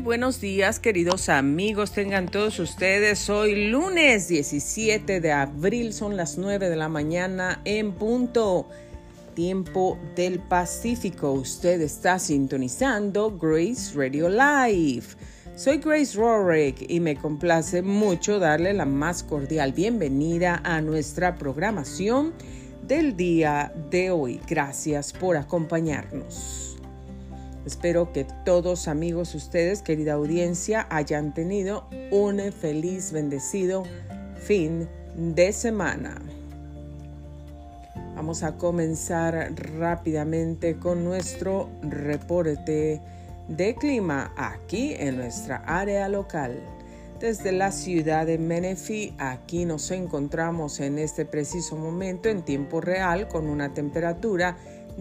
Buenos días, queridos amigos. Tengan todos ustedes hoy lunes 17 de abril, son las 9 de la mañana en punto. Tiempo del Pacífico. Usted está sintonizando Grace Radio Live. Soy Grace Rorick y me complace mucho darle la más cordial bienvenida a nuestra programación del día de hoy. Gracias por acompañarnos. Espero que todos amigos ustedes, querida audiencia, hayan tenido un feliz, bendecido fin de semana. Vamos a comenzar rápidamente con nuestro reporte de clima aquí en nuestra área local. Desde la ciudad de Menifee, aquí nos encontramos en este preciso momento en tiempo real con una temperatura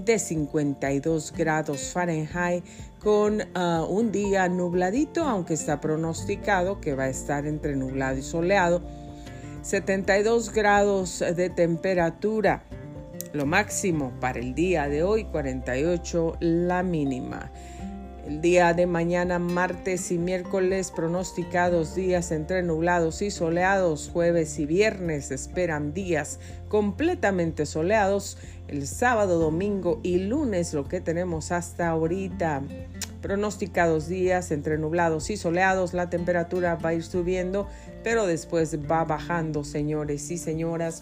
52 grados Fahrenheit con uh, un día nubladito, aunque está pronosticado que va a estar entre nublado y soleado. 72 grados de temperatura, lo máximo para el día de hoy, 48 la mínima. El día de mañana, martes y miércoles, pronosticados días entre nublados y soleados. Jueves y viernes esperan días completamente soleados. El sábado, domingo y lunes, lo que tenemos hasta ahorita. Pronosticados días entre nublados y soleados. La temperatura va a ir subiendo, pero después va bajando, señores y señoras.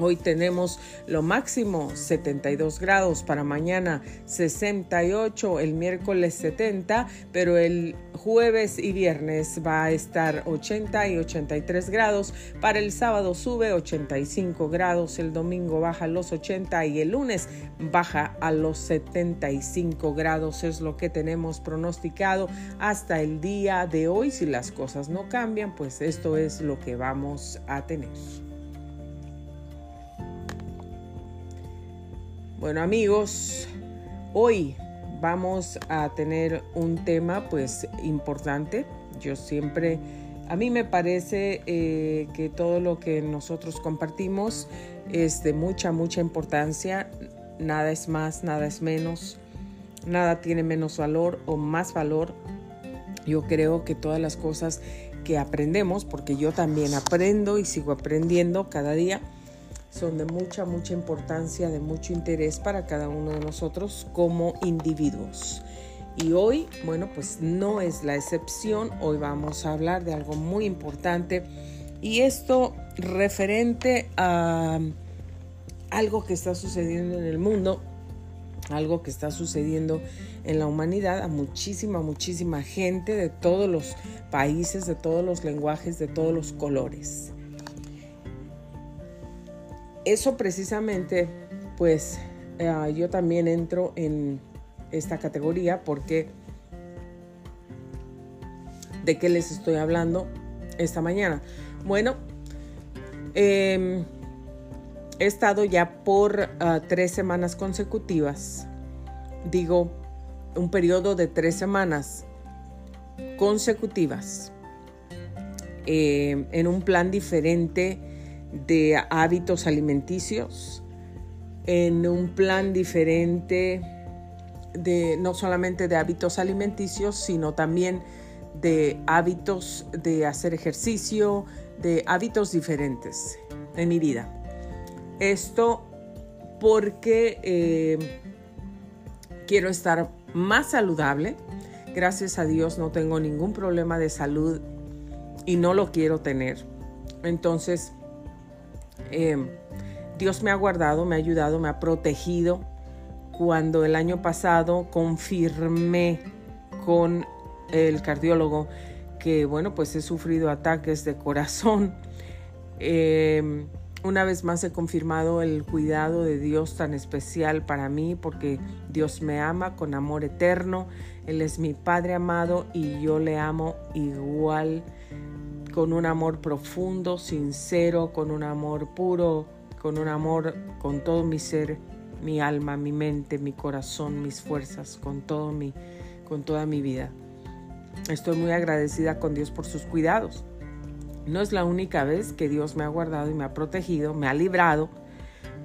Hoy tenemos lo máximo 72 grados, para mañana 68, el miércoles 70, pero el jueves y viernes va a estar 80 y 83 grados, para el sábado sube 85 grados, el domingo baja a los 80 y el lunes baja a los 75 grados, es lo que tenemos pronosticado hasta el día de hoy. Si las cosas no cambian, pues esto es lo que vamos a tener. Bueno amigos, hoy vamos a tener un tema pues importante. Yo siempre, a mí me parece eh, que todo lo que nosotros compartimos es de mucha, mucha importancia. Nada es más, nada es menos. Nada tiene menos valor o más valor. Yo creo que todas las cosas que aprendemos, porque yo también aprendo y sigo aprendiendo cada día, son de mucha, mucha importancia, de mucho interés para cada uno de nosotros como individuos. Y hoy, bueno, pues no es la excepción. Hoy vamos a hablar de algo muy importante y esto referente a algo que está sucediendo en el mundo, algo que está sucediendo en la humanidad, a muchísima, muchísima gente de todos los países, de todos los lenguajes, de todos los colores eso precisamente, pues eh, yo también entro en esta categoría porque de qué les estoy hablando esta mañana. Bueno, em, he estado ya por ah, tres semanas consecutivas, digo, un periodo de tres semanas consecutivas em, en un plan diferente de hábitos alimenticios en un plan diferente de no solamente de hábitos alimenticios, sino también de hábitos de hacer ejercicio, de hábitos diferentes en mi vida. Esto porque eh, quiero estar más saludable. Gracias a Dios no tengo ningún problema de salud y no lo quiero tener. Entonces, Em, Dios me ha guardado, me ha ayudado, me ha protegido. Cuando el año pasado confirmé con el cardiólogo que, bueno, pues he sufrido ataques de corazón. Em, una vez más he confirmado el cuidado de Dios tan especial para mí porque Dios me ama con amor eterno. Él es mi Padre amado y yo le amo igual con un amor profundo, sincero, con un amor puro, con un amor con todo mi ser, mi alma, mi mente, mi corazón, mis fuerzas, con todo mi con toda mi vida. Estoy muy agradecida con Dios por sus cuidados. No es la única vez que Dios me ha guardado y me ha protegido, me ha librado.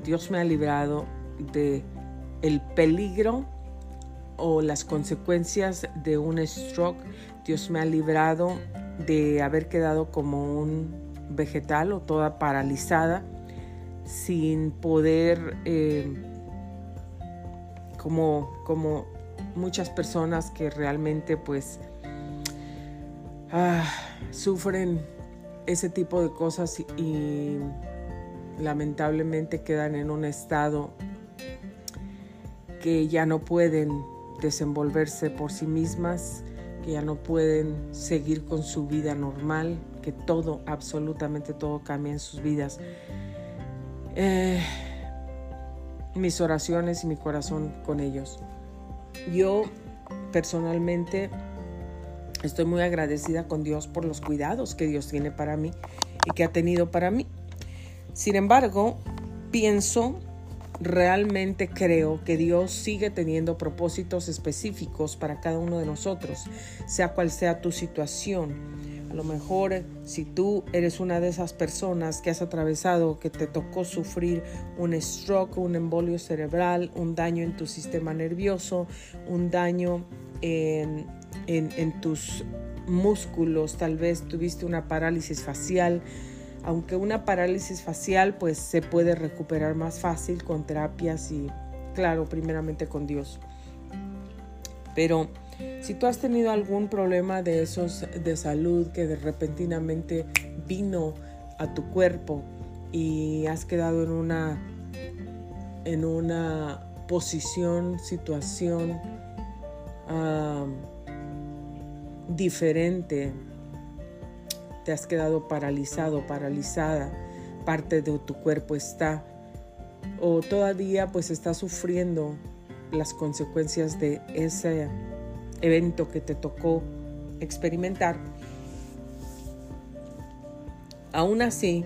Dios me ha librado de el peligro o las consecuencias de un stroke. Dios me ha librado de haber quedado como un vegetal o toda paralizada sin poder, eh, como, como muchas personas que realmente pues ah, sufren ese tipo de cosas y lamentablemente quedan en un estado que ya no pueden desenvolverse por sí mismas, que ya no pueden seguir con su vida normal, que todo, absolutamente todo cambia en sus vidas. Eh, mis oraciones y mi corazón con ellos. Yo personalmente estoy muy agradecida con Dios por los cuidados que Dios tiene para mí y que ha tenido para mí. Sin embargo, pienso, realmente creo que Dios sigue teniendo propósitos específicos para cada uno de nosotros, sea cual sea tu situación. A lo mejor si tú eres una de esas personas que has atravesado, que te tocó sufrir un stroke, un embolio cerebral, un daño en tu sistema nervioso, un daño en, en tus músculos, tal vez tuviste una parálisis facial, aunque una parálisis facial pues se puede recuperar más fácil con terapias y claro, primeramente con Dios. Pero si tú has tenido algún problema de esos de salud que de repentinamente vino a tu cuerpo y has quedado en una en una posición, situación ah, diferente te has quedado paralizado, paralizada, parte de tu cuerpo está, o todavía pues estás sufriendo las consecuencias de ese evento que te tocó experimentar. Aún así,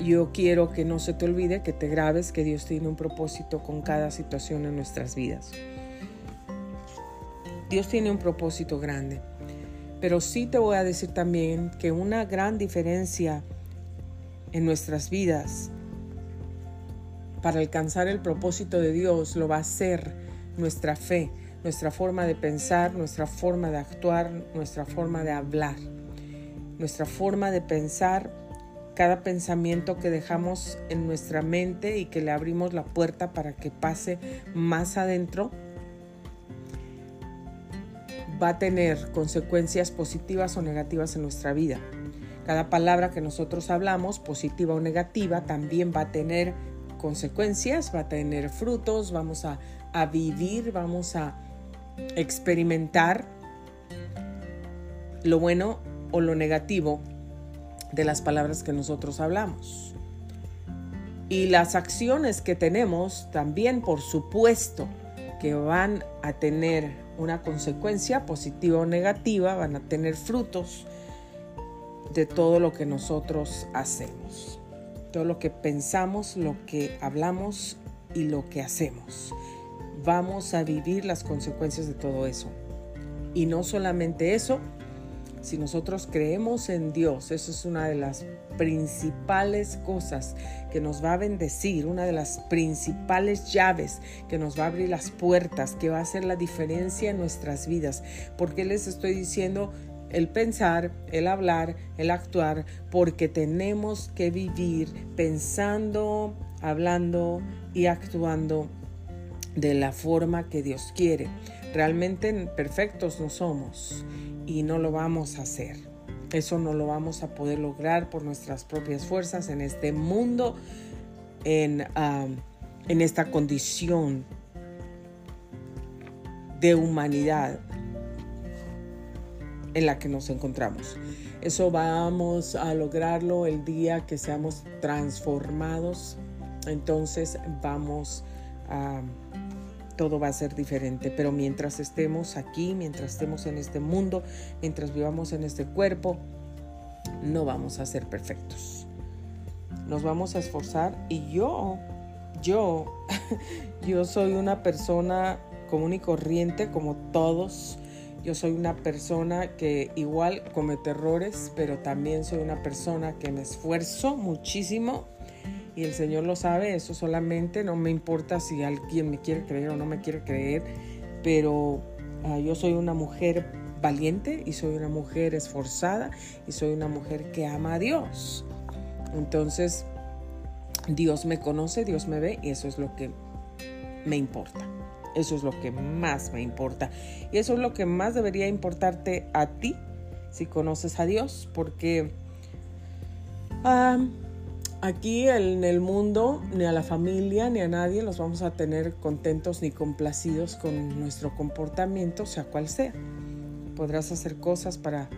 yo quiero que no se te olvide, que te grabes, que Dios tiene un propósito con cada situación en nuestras vidas. Dios tiene un propósito grande. Pero sí te voy a decir también que una gran diferencia en nuestras vidas para alcanzar el propósito de Dios lo va a ser nuestra fe, nuestra forma de pensar, nuestra forma de actuar, nuestra forma de hablar, nuestra forma de pensar, cada pensamiento que dejamos en nuestra mente y que le abrimos la puerta para que pase más adentro va a tener consecuencias positivas o negativas en nuestra vida. Cada palabra que nosotros hablamos, positiva o negativa, también va a tener consecuencias, va a tener frutos, vamos a, vivir, vamos a experimentar lo bueno o lo negativo de las palabras que nosotros hablamos. Y las acciones que tenemos también, por supuesto, que van a tener una consecuencia positiva o negativa, van a tener frutos de todo lo que nosotros hacemos, todo lo que pensamos, lo que hablamos y lo que hacemos. Vamos a vivir las consecuencias de todo eso. Y no solamente eso, si nosotros creemos en Dios, eso es una de las principales cosas que nos va a bendecir, una de las principales llaves que nos va a abrir las puertas, que va a hacer la diferencia en nuestras vidas. Porque les estoy diciendo el pensar, el hablar, el actuar, porque tenemos que vivir pensando, hablando y actuando de la forma que Dios quiere. Realmente perfectos no somos y no lo vamos a hacer. Eso no lo vamos a poder lograr por nuestras propias fuerzas en este mundo, en, en esta condición de humanidad en la que nos encontramos. Eso vamos a lograrlo el día que seamos transformados. Entonces vamos a todo va a ser diferente. Pero mientras estemos aquí, mientras estemos en este mundo, mientras vivamos en este cuerpo, no vamos a ser perfectos. Nos vamos a esforzar y yo, yo, yo soy una persona común y corriente como todos. Yo soy una persona que igual comete errores, pero también soy una persona que me esfuerzo muchísimo y el Señor lo sabe, eso solamente no me importa si alguien me quiere creer o no me quiere creer. pero ah, yo soy una mujer valiente y soy una mujer esforzada y soy una mujer que ama a Dios. Entonces, Dios me conoce, Dios me ve y eso es lo que me importa. Eso es lo que más me importa. Y eso es lo que más debería importarte a ti si conoces a Dios, porque aquí en el mundo, ni a la familia, ni a nadie los vamos a tener contentos ni complacidos con nuestro comportamiento, sea cual sea. Podrás hacer cosas para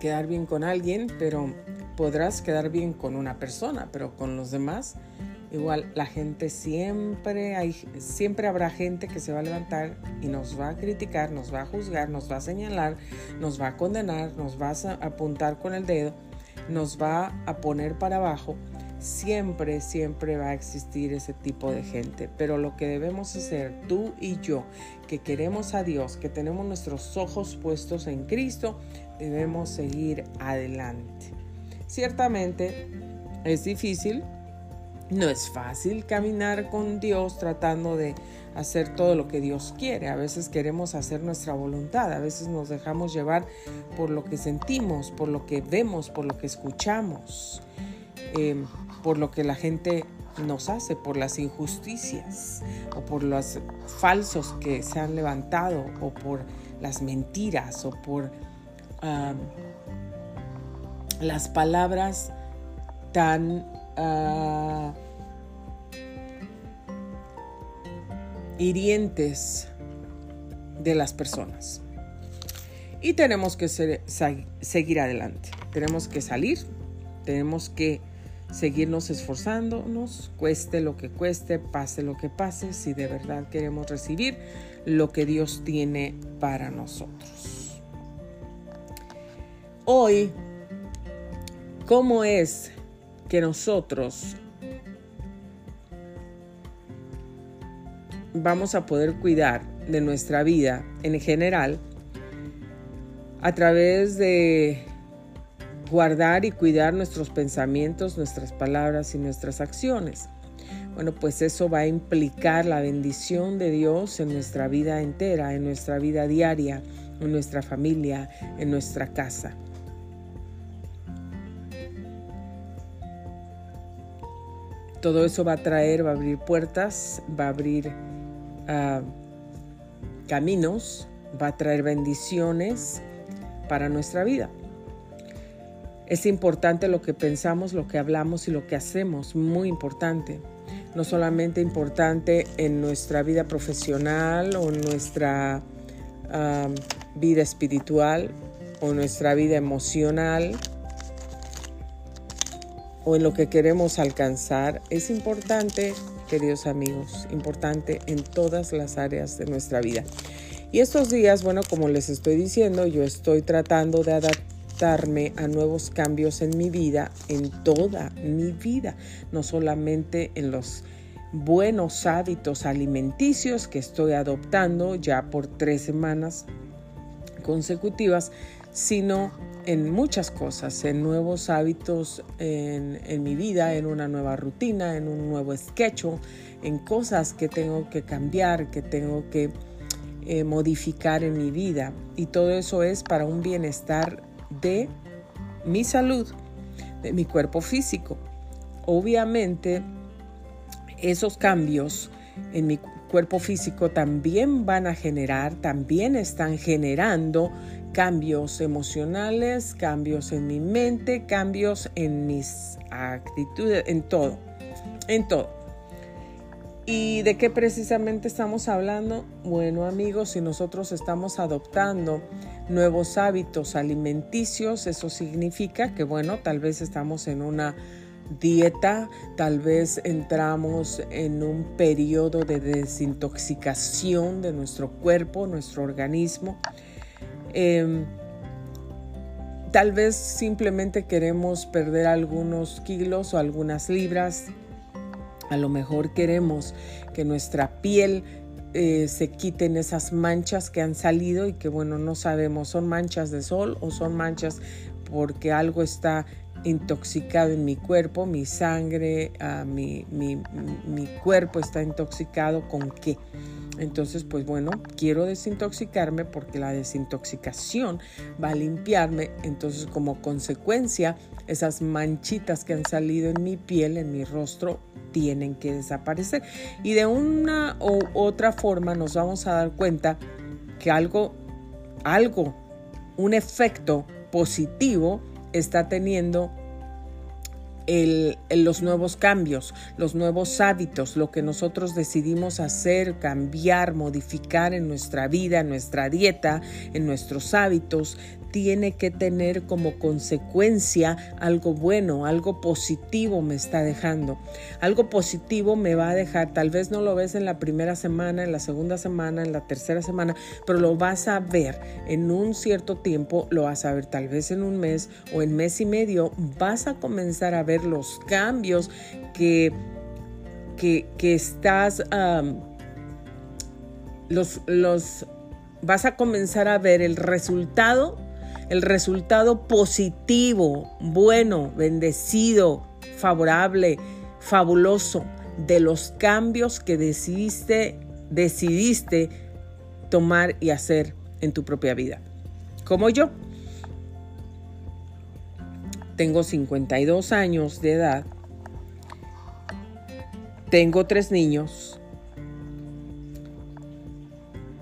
quedar bien con alguien, pero podrás quedar bien con una persona, pero con los demás Igual la gente siempre hay, siempre habrá gente que se va a levantar y nos va a criticar, nos va a juzgar, nos va a señalar, nos va a condenar, nos va a apuntar con el dedo, nos va a poner para abajo. Siempre, siempre va a existir ese tipo de gente. Pero lo que debemos hacer, tú y yo, que queremos a Dios, que tenemos nuestros ojos puestos en Cristo, debemos seguir adelante. Ciertamente es difícil, no es fácil caminar con Dios tratando de hacer todo lo que Dios quiere. A veces queremos hacer nuestra voluntad, a veces nos dejamos llevar por lo que sentimos, por lo que vemos, por lo que escuchamos, em, por lo que la gente nos hace, por las injusticias o por los falsos que se han levantado o por las mentiras o por las palabras tan Ah, hirientes de las personas. Y tenemos que seguir adelante. Tenemos que salir, tenemos que seguirnos esforzándonos, cueste lo que cueste, pase lo que pase, si de verdad queremos recibir lo que Dios tiene para nosotros. Hoy, ¿cómo es que nosotros vamos a poder cuidar de nuestra vida en general a través de guardar y cuidar nuestros pensamientos, nuestras palabras y nuestras acciones. Bueno, pues eso va a implicar la bendición de Dios en nuestra vida entera, en nuestra vida diaria, en nuestra familia, en nuestra casa. Todo eso va a traer, va a abrir puertas, va a abrir caminos, va a traer bendiciones para nuestra vida. Es importante lo que pensamos, lo que hablamos y lo que hacemos, muy importante. No solamente importante en nuestra vida profesional o en nuestra vida espiritual o nuestra vida emocional, o en lo que queremos alcanzar, es importante, queridos amigos, importante en todas las áreas de nuestra vida. Y estos días, bueno, como les estoy diciendo, yo estoy tratando de adaptarme a nuevos cambios en mi vida, en toda mi vida, no solamente en los buenos hábitos alimenticios que estoy adoptando ya por tres semanas consecutivas, sino en muchas cosas, en nuevos hábitos en, mi vida, en una nueva rutina, en un nuevo sketch, en cosas que tengo que cambiar, que tengo que eh, modificar en mi vida. Y todo eso es para un bienestar de mi salud, de mi cuerpo físico. Obviamente, esos cambios en mi cuerpo físico también van a generar, también están generando cambios emocionales, cambios en mi mente, cambios en mis actitudes, en todo, en todo. ¿Y de qué precisamente estamos hablando? Bueno amigos, si nosotros estamos adoptando nuevos hábitos alimenticios, eso significa que bueno, tal vez estamos en una dieta, tal vez entramos en un periodo de desintoxicación de nuestro cuerpo, nuestro organismo. Em, tal vez simplemente queremos perder algunos kilos o algunas libras. A lo mejor queremos que nuestra piel eh, se quiten esas manchas que han salido y que bueno, no sabemos, son manchas de sol o son manchas porque algo está intoxicado en mi cuerpo, mi sangre, ah, mi, mi, mi, cuerpo está intoxicado con qué. Entonces, pues bueno, quiero desintoxicarme porque la desintoxicación va a limpiarme. Entonces, como consecuencia, esas manchitas que han salido en mi piel, en mi rostro, tienen que desaparecer. Y de una u otra forma nos vamos a dar cuenta que algo, algo, un efecto positivo está teniendo los nuevos cambios, los nuevos hábitos, lo que nosotros decidimos hacer, cambiar, modificar en nuestra vida, en nuestra dieta, en nuestros hábitos, tiene que tener como consecuencia algo bueno, algo positivo me está dejando. Algo positivo me va a dejar, tal vez no lo ves en la primera semana, en la segunda semana, en la tercera semana, pero lo vas a ver en un cierto tiempo, lo vas a ver tal vez en un mes o en mes y medio, vas a comenzar a ver los cambios que, que, estás... los, los vas a comenzar a ver el resultado el resultado positivo, bueno, bendecido, favorable, fabuloso de los cambios que decidiste, decidiste tomar y hacer en tu propia vida. Como yo. Tengo 52 años de edad. Tengo tres niños.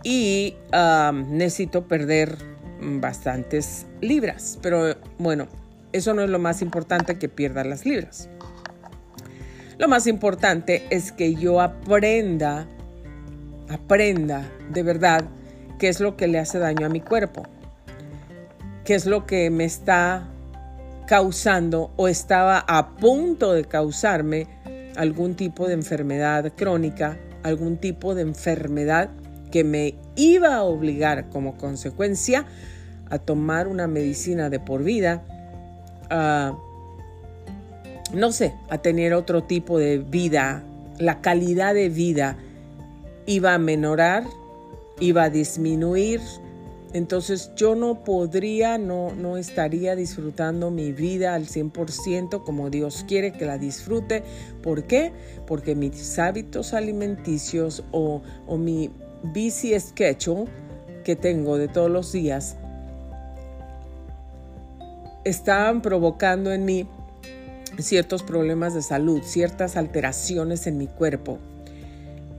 Y ah, necesito perder bastantes libras. Pero bueno, eso no es lo más importante que pierda las libras. Lo más importante es que yo aprenda, aprenda de verdad qué es lo que le hace daño a mi cuerpo, qué es lo que me está causando o estaba a punto de causarme algún tipo de enfermedad crónica, algún tipo de enfermedad que me iba a obligar como consecuencia a tomar una medicina de por vida, a, no sé, a tener otro tipo de vida, la calidad de vida iba a menorar, iba a disminuir, entonces yo no podría, no, no estaría disfrutando mi vida al 100% como Dios quiere que la disfrute. ¿Por qué? Porque mis hábitos alimenticios o, o mi busy schedule que tengo de todos los días estaban provocando en mí ciertos problemas de salud, ciertas alteraciones en mi cuerpo.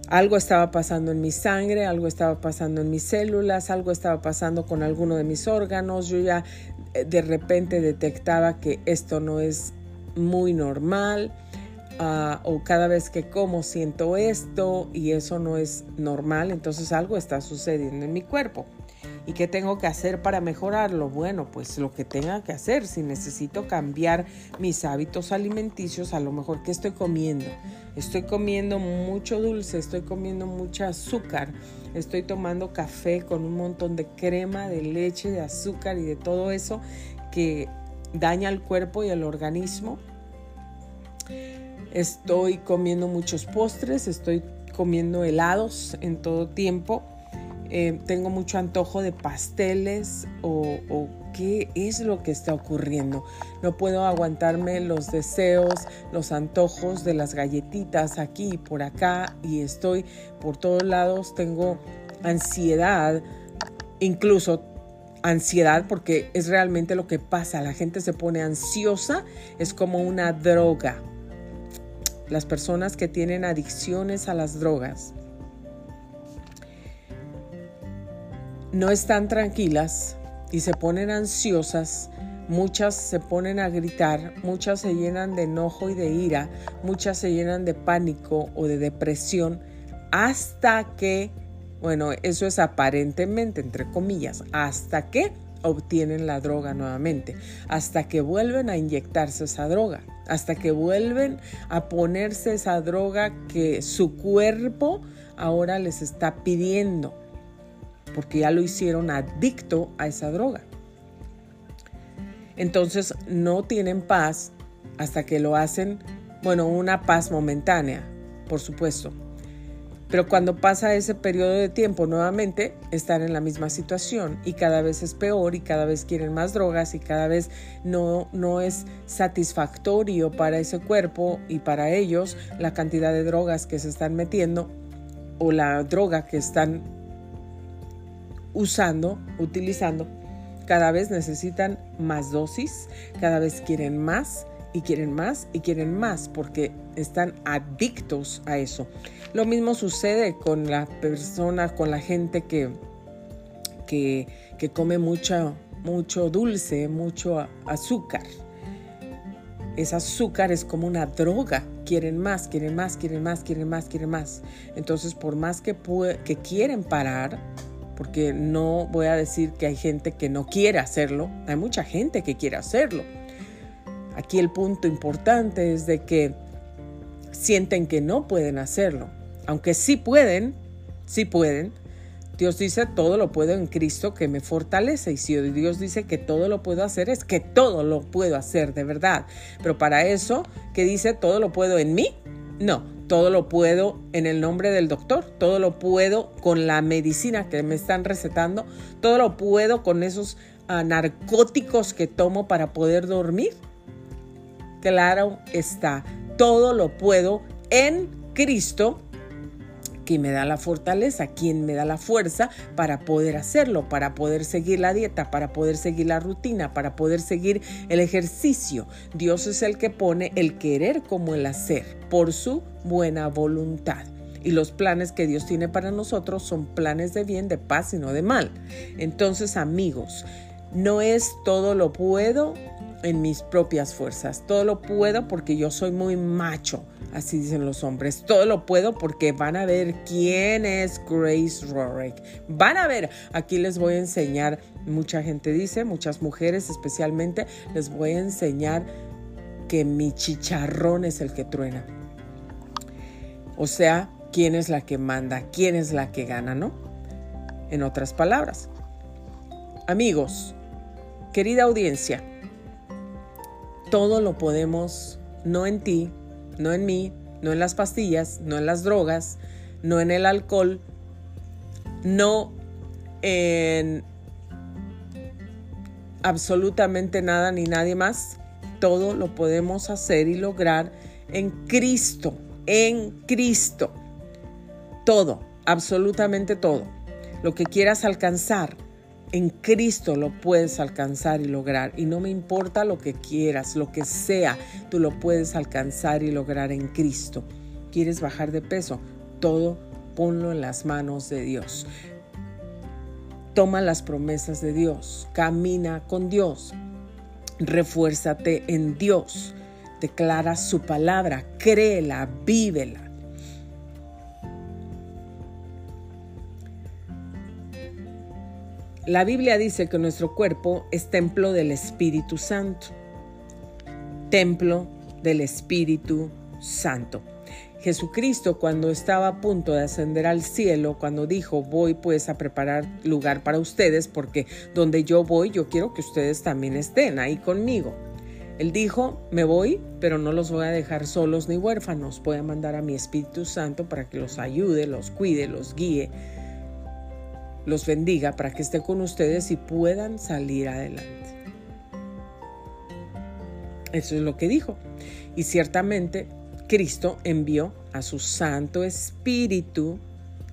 Algo estaba pasando en mi sangre, algo estaba pasando en mis células, algo estaba pasando con alguno de mis órganos. Yo ya eh, de repente detectaba que esto no es muy normal Ah, o cada vez que como siento esto y eso no es normal, entonces algo está sucediendo en mi cuerpo. ¿Y qué tengo que hacer para mejorarlo? Bueno, pues lo que tenga que hacer, si necesito cambiar mis hábitos alimenticios, a lo mejor que estoy comiendo. Estoy comiendo mucho dulce, estoy comiendo mucha azúcar, estoy tomando café con un montón de crema, de leche, de azúcar y de todo eso que daña al cuerpo y al organismo Estoy comiendo muchos postres, estoy comiendo helados en todo tiempo. Eh, tengo mucho antojo de pasteles o, o, qué es lo que está ocurriendo. No puedo aguantarme los deseos, los antojos de las galletitas aquí y por acá y estoy por todos lados. Tengo ansiedad, incluso ansiedad porque es realmente lo que pasa. La gente se pone ansiosa, es como una droga las personas que tienen adicciones a las drogas no están tranquilas y se ponen ansiosas, muchas se ponen a gritar, muchas se llenan de enojo y de ira, muchas se llenan de pánico o de depresión, hasta que, bueno, eso es aparentemente, entre comillas, hasta que obtienen la droga nuevamente, hasta que vuelven a inyectarse esa droga, hasta que vuelven a ponerse esa droga que su cuerpo ahora les está pidiendo, porque ya lo hicieron adicto a esa droga. Entonces no tienen paz hasta que lo hacen, bueno, una paz momentánea, por supuesto, pero cuando pasa ese periodo de tiempo nuevamente están en la misma situación y cada vez es peor y cada vez quieren más drogas y cada vez no, no es satisfactorio para ese cuerpo y para ellos la cantidad de drogas que se están metiendo o la droga que están usando, utilizando, cada vez necesitan más dosis, cada vez quieren más y quieren más y quieren más porque están adictos a eso. Lo mismo sucede con la persona, con la gente que, que, que come mucho, mucho dulce, mucho azúcar. Ese azúcar es como una droga. Quieren más, quieren más, quieren más, quieren más, quieren más. Entonces, por más que, que quieren parar, porque no voy a decir que hay gente que no quiere hacerlo, hay mucha gente que quiere hacerlo. Aquí el punto importante es de que sienten que no pueden hacerlo, aunque sí pueden, sí pueden, Dios dice, todo lo puedo en Cristo que me fortalece. Y si Dios dice que todo lo puedo hacer, es que todo lo puedo hacer de verdad. Pero para eso, ¿qué dice, todo lo puedo en mí? No, todo lo puedo en el nombre del doctor, todo lo puedo con la medicina que me están recetando, todo lo puedo con esos ah, narcóticos que tomo para poder dormir. Claro está, todo lo puedo en Cristo quien me da la fortaleza, quien me da la fuerza para poder hacerlo, para poder seguir la dieta, para poder seguir la rutina, para poder seguir el ejercicio. Dios es el que pone el querer como el hacer por su buena voluntad. Y los planes que Dios tiene para nosotros son planes de bien, de paz y no de mal. Entonces, amigos, no es todo lo puedo en mis propias fuerzas. Todo lo puedo porque yo soy muy macho Así dicen los hombres. Todo lo puedo porque van a ver quién es Grace Rorick. Van a ver. Aquí les voy a enseñar. Mucha gente dice, muchas mujeres especialmente, les voy a enseñar que mi chicharrón es el que truena. O sea, quién es la que manda, quién es la que gana, ¿no? En otras palabras. Amigos, querida audiencia, todo lo podemos, no en ti, no en mí, no en las pastillas, no en las drogas, no en el alcohol, no en absolutamente nada ni nadie más. Todo lo podemos hacer y lograr en Cristo, en Cristo. Todo, absolutamente todo. Lo que quieras alcanzar, en Cristo lo puedes alcanzar y lograr. Y no me importa lo que quieras, lo que sea, tú lo puedes alcanzar y lograr en Cristo. ¿Quieres bajar de peso? Todo ponlo en las manos de Dios. Toma las promesas de Dios, camina con Dios, refuérzate en Dios, declara su palabra, créela, vívela La Biblia dice que nuestro cuerpo es templo del Espíritu Santo. Templo del Espíritu Santo. Jesucristo cuando estaba a punto de ascender al cielo, cuando dijo, voy pues a preparar lugar para ustedes, porque donde yo voy, yo quiero que ustedes también estén ahí conmigo. Él dijo, me voy, pero no los voy a dejar solos ni huérfanos, voy a mandar a mi Espíritu Santo para que los ayude, los cuide, los guíe los bendiga para que esté con ustedes y puedan salir adelante. Eso es lo que dijo. Y ciertamente Cristo envió a su Santo Espíritu.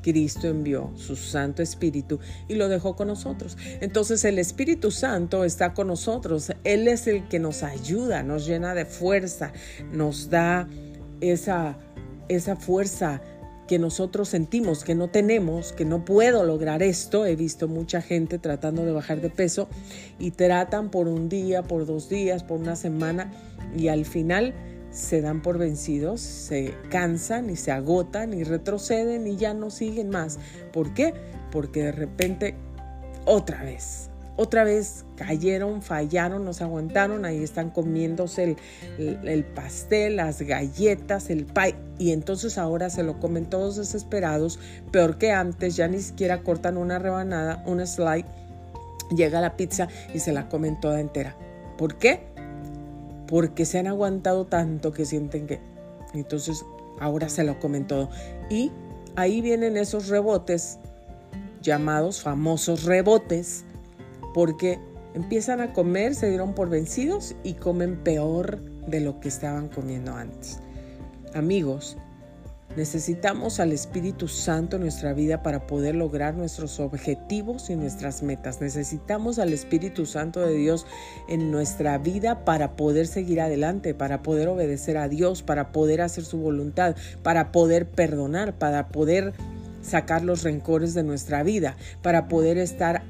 Cristo envió su Santo Espíritu y lo dejó con nosotros. Entonces el Espíritu Santo está con nosotros. Él es el que nos ayuda, nos llena de fuerza, nos da esa, esa fuerza que nosotros sentimos que no tenemos, que no puedo lograr esto. He visto mucha gente tratando de bajar de peso y tratan por un día, por dos días, por una semana y al final se dan por vencidos, se cansan y se agotan y retroceden y ya no siguen más. ¿Por qué? Porque de repente otra vez, otra vez cayeron, fallaron, nos aguantaron, ahí están comiéndose el, pastel, las galletas, el pie, y entonces ahora se lo comen todos desesperados, peor que antes, ya ni siquiera cortan una rebanada, una slide, llega la pizza y se la comen toda entera. ¿Por qué? Porque se han aguantado tanto que sienten que... Entonces ahora se lo comen todo. Y ahí vienen esos rebotes llamados famosos rebotes porque empiezan a comer, se dieron por vencidos y comen peor de lo que estaban comiendo antes. Amigos, Necesitamos al Espíritu Santo en nuestra vida para poder lograr nuestros objetivos y nuestras metas. Necesitamos al Espíritu Santo de Dios en nuestra vida para poder seguir adelante, para poder obedecer a Dios, para poder hacer su voluntad, para poder perdonar, para poder sacar los rencores de nuestra vida, para poder estar,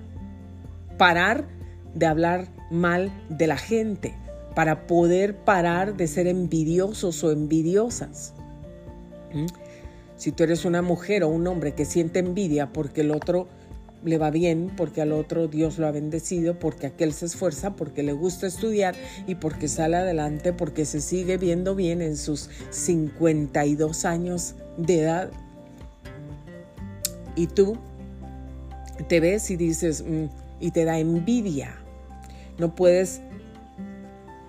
parar de hablar mal de la gente, para poder parar de ser envidiosos o envidiosas. ¿Mm? Si tú eres una mujer o un hombre que siente envidia porque el otro le va bien, porque al otro Dios lo ha bendecido, porque aquel se esfuerza, porque le gusta estudiar y porque sale adelante, porque se sigue viendo bien en sus 52 años de edad. Y tú te ves y dices, mm", y te da envidia. No puedes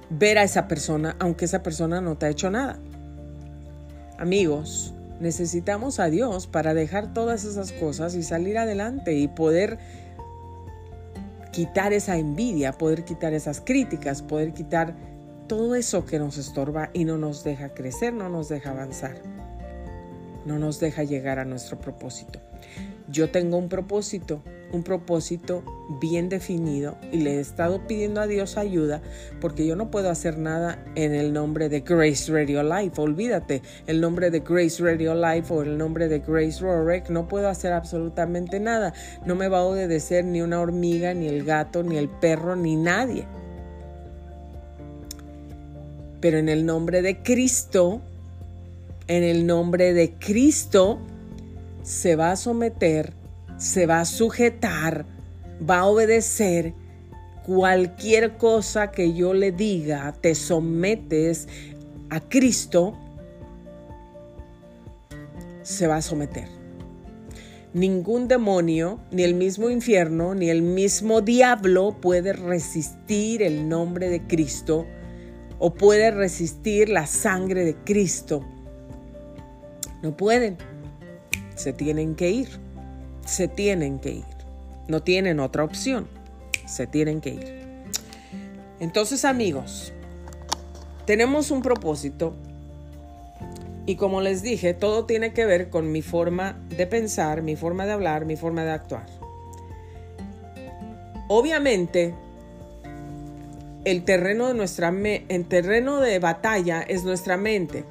ver a esa persona aunque esa persona no te ha hecho nada. Amigos, necesitamos a Dios para dejar todas esas cosas y salir adelante y poder quitar esa envidia, poder quitar esas críticas, poder quitar todo eso que nos estorba y no nos deja crecer, no nos deja avanzar, no nos deja llegar a nuestro propósito. Yo tengo un propósito un propósito bien definido y le he estado pidiendo a Dios ayuda porque yo no puedo hacer nada en el nombre de Grace Radio Life. Olvídate, el nombre de Grace Radio Life o el nombre de Grace Rorek, no puedo hacer absolutamente nada. No me va a obedecer ni una hormiga, ni el gato, ni el perro, ni nadie. Pero en el nombre de Cristo, en el nombre de Cristo, se va a someter se va a sujetar, va a obedecer cualquier cosa que yo le diga, te sometes a Cristo, se va a someter. Ningún demonio, ni el mismo infierno, ni el mismo diablo puede resistir el nombre de Cristo o puede resistir la sangre de Cristo. No pueden. Se tienen que ir se tienen que ir. No tienen otra opción. Se tienen que ir. Entonces amigos, tenemos un propósito y como les dije, todo tiene que ver con mi forma de pensar, mi forma de hablar, mi forma de actuar. Obviamente, el terreno de nuestra el terreno de batalla es nuestra mente.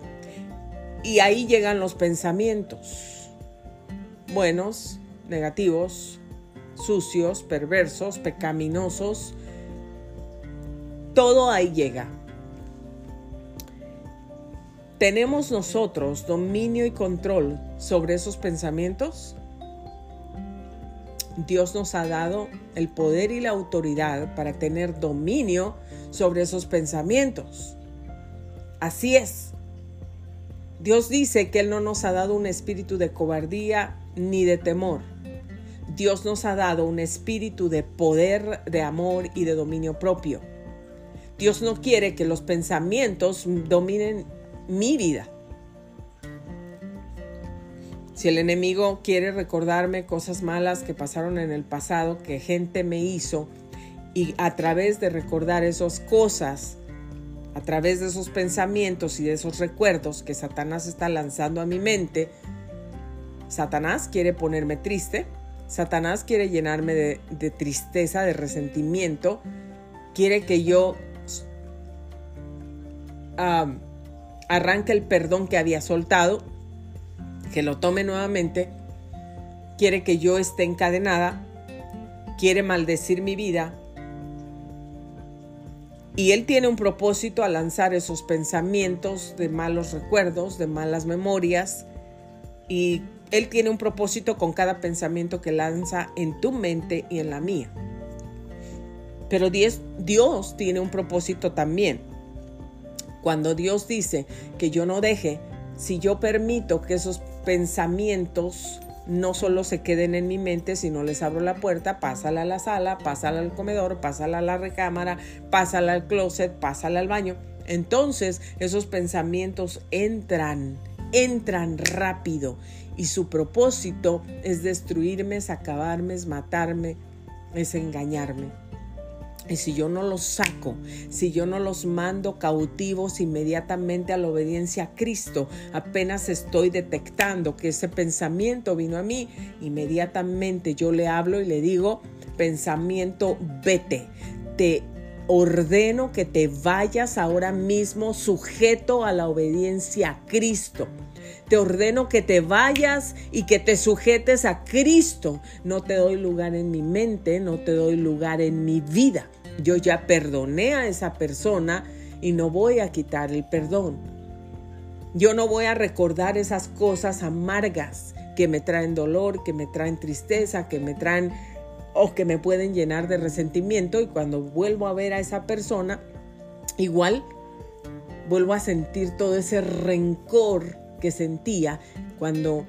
Y ahí llegan los pensamientos buenos, negativos, sucios, perversos, pecaminosos, todo ahí llega. ¿Tenemos nosotros dominio y control sobre esos pensamientos? Dios nos ha dado el poder y la autoridad para tener dominio sobre esos pensamientos. Así es. Dios dice que Él no nos ha dado un espíritu de cobardía ni de temor, Dios nos ha dado un espíritu de poder, de amor y de dominio propio. Dios no quiere que los pensamientos dominen mi vida. Si el enemigo quiere recordarme cosas malas que pasaron en el pasado, que gente me hizo, y a través de recordar esas cosas, a través de esos pensamientos y de esos recuerdos que Satanás está lanzando a mi mente, Satanás quiere ponerme triste, Satanás quiere llenarme de, tristeza, de resentimiento, quiere que yo arranque el perdón que había soltado, que lo tome nuevamente, quiere que yo esté encadenada, quiere maldecir mi vida. Y él tiene un propósito a lanzar esos pensamientos de malos recuerdos, de malas memorias, y él tiene un propósito con cada pensamiento que lanza en tu mente y en la mía. Pero Dios, tiene un propósito también. Cuando Dios dice que yo no deje, si yo permito que esos pensamientos no solo se queden en mi mente, sino les abro la puerta, pásala a la sala, pásala al comedor, pásala a la recámara, pásala al closet, pásala al baño. Entonces esos pensamientos entran, entran rápido y su propósito es destruirme, es acabarme, es matarme, es engañarme. Y si yo no los saco, si yo no los mando cautivos inmediatamente a la obediencia a Cristo, apenas estoy detectando que ese pensamiento vino a mí, inmediatamente yo le hablo y le digo, pensamiento, vete, te ordeno que te vayas ahora mismo sujeto a la obediencia a Cristo. Te ordeno que te vayas y que te sujetes a Cristo. No te doy lugar en mi mente, no te doy lugar en mi vida. Yo ya perdoné a esa persona y no voy a quitar el perdón. Yo no voy a recordar esas cosas amargas que me traen dolor, que me traen tristeza, que me traen o que me pueden llenar de resentimiento y cuando vuelvo a ver a esa persona, igual vuelvo a sentir todo ese rencor que sentía cuando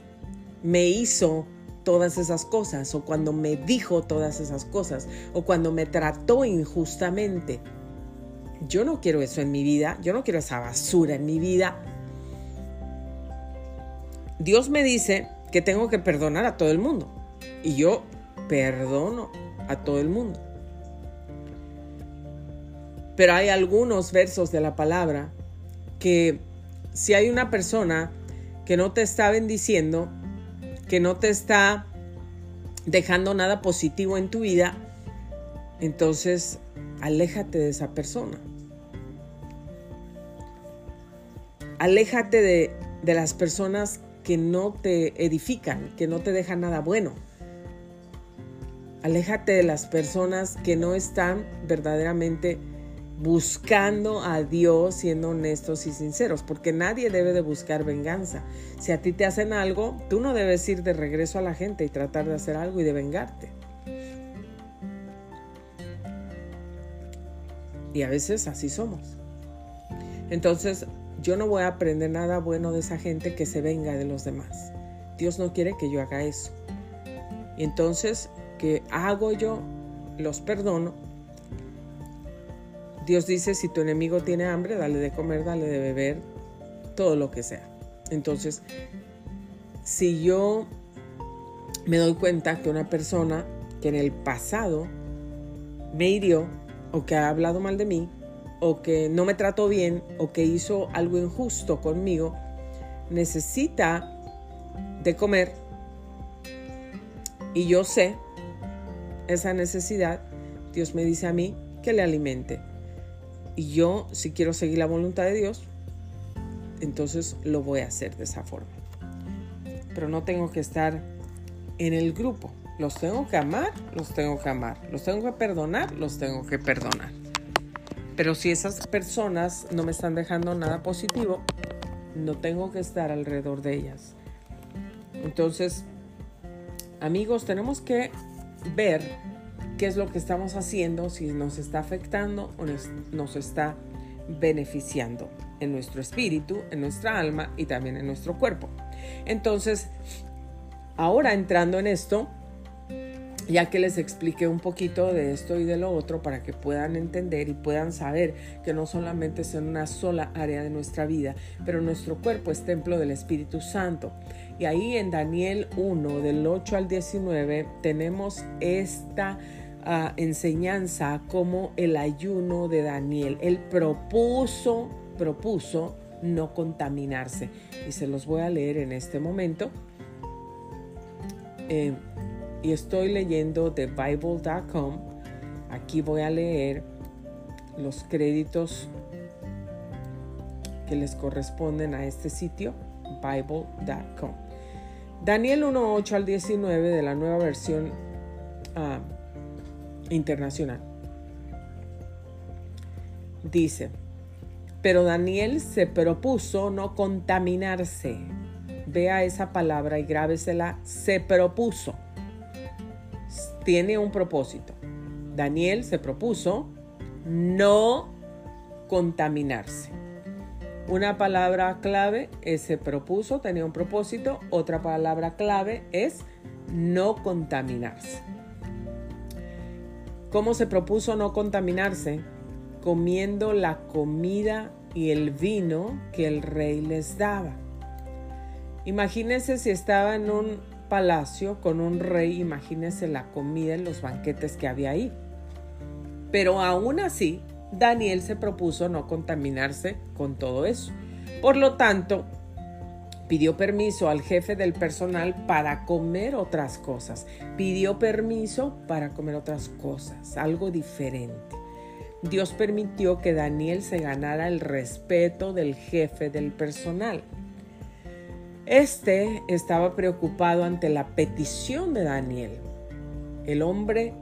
me hizo todas esas cosas o cuando me dijo todas esas cosas o cuando me trató injustamente. Yo no quiero eso en mi vida, yo no quiero esa basura en mi vida. Dios me dice que tengo que perdonar a todo el mundo y yo perdono a todo el mundo. Pero hay algunos versos de la palabra que si hay una persona que no te está bendiciendo, que no te está dejando nada positivo en tu vida, entonces aléjate de esa persona. Aléjate de, de las personas que no te edifican, que no te dejan nada bueno. Aléjate de las personas que no están verdaderamente buscando a Dios siendo honestos y sinceros, porque nadie debe de buscar venganza. Si a ti te hacen algo, tú no debes ir de regreso a la gente y tratar de hacer algo y de vengarte. Y a veces así somos. Entonces, yo no voy a aprender nada bueno de esa gente que se venga de los demás. Dios no quiere que yo haga eso. Y entonces que hago yo, los perdono. Dios dice, si tu enemigo tiene hambre, dale de comer, dale de beber, todo lo que sea. Entonces, si yo me doy cuenta que una persona que en el pasado me hirió o que ha hablado mal de mí o que no me trató bien o que hizo algo injusto conmigo, necesita de comer y yo sé esa necesidad, Dios me dice a mí que le alimente. Y yo, si quiero seguir la voluntad de Dios, entonces lo voy a hacer de esa forma. Pero no tengo que estar en el grupo. Los tengo que amar, los tengo que amar. Los tengo que perdonar, los tengo que perdonar. Pero si esas personas no me están dejando nada positivo, no tengo que estar alrededor de ellas. Entonces, amigos, tenemos que ver qué es lo que estamos haciendo, si nos está afectando o nos está beneficiando en nuestro espíritu, en nuestra alma y también en nuestro cuerpo. Entonces, ahora entrando en esto, ya que les expliqué un poquito de esto y de lo otro para que puedan entender y puedan saber que no solamente es en una sola área de nuestra vida, pero nuestro cuerpo es templo del Espíritu Santo. Y ahí en Daniel 1, del 8 al 19, tenemos esta enseñanza como el ayuno de Daniel. Él propuso, propuso no contaminarse. Y se los voy a leer en este momento. Eh, y estoy leyendo de Bible.com. Aquí voy a leer los créditos que les corresponden a este sitio, Bible.com. Daniel 1.8 al 19 de la nueva versión ah, internacional. Dice, pero Daniel se propuso no contaminarse. Vea esa palabra y grábesela, se propuso tiene un propósito. Daniel se propuso no contaminarse. Una palabra clave es se propuso, tenía un propósito. Otra palabra clave es no contaminarse. ¿Cómo se propuso no contaminarse? Comiendo la comida y el vino que el rey les daba. Imagínense si estaba en un palacio con un rey, imagínense la comida y los banquetes que había ahí. Pero aún así, Daniel se propuso no contaminarse con todo eso. Por lo tanto, pidió permiso al jefe del personal para comer otras cosas. Pidió permiso para comer otras cosas, algo diferente. Dios permitió que Daniel se ganara el respeto del jefe del personal. Este estaba preocupado ante la petición de Daniel. El hombre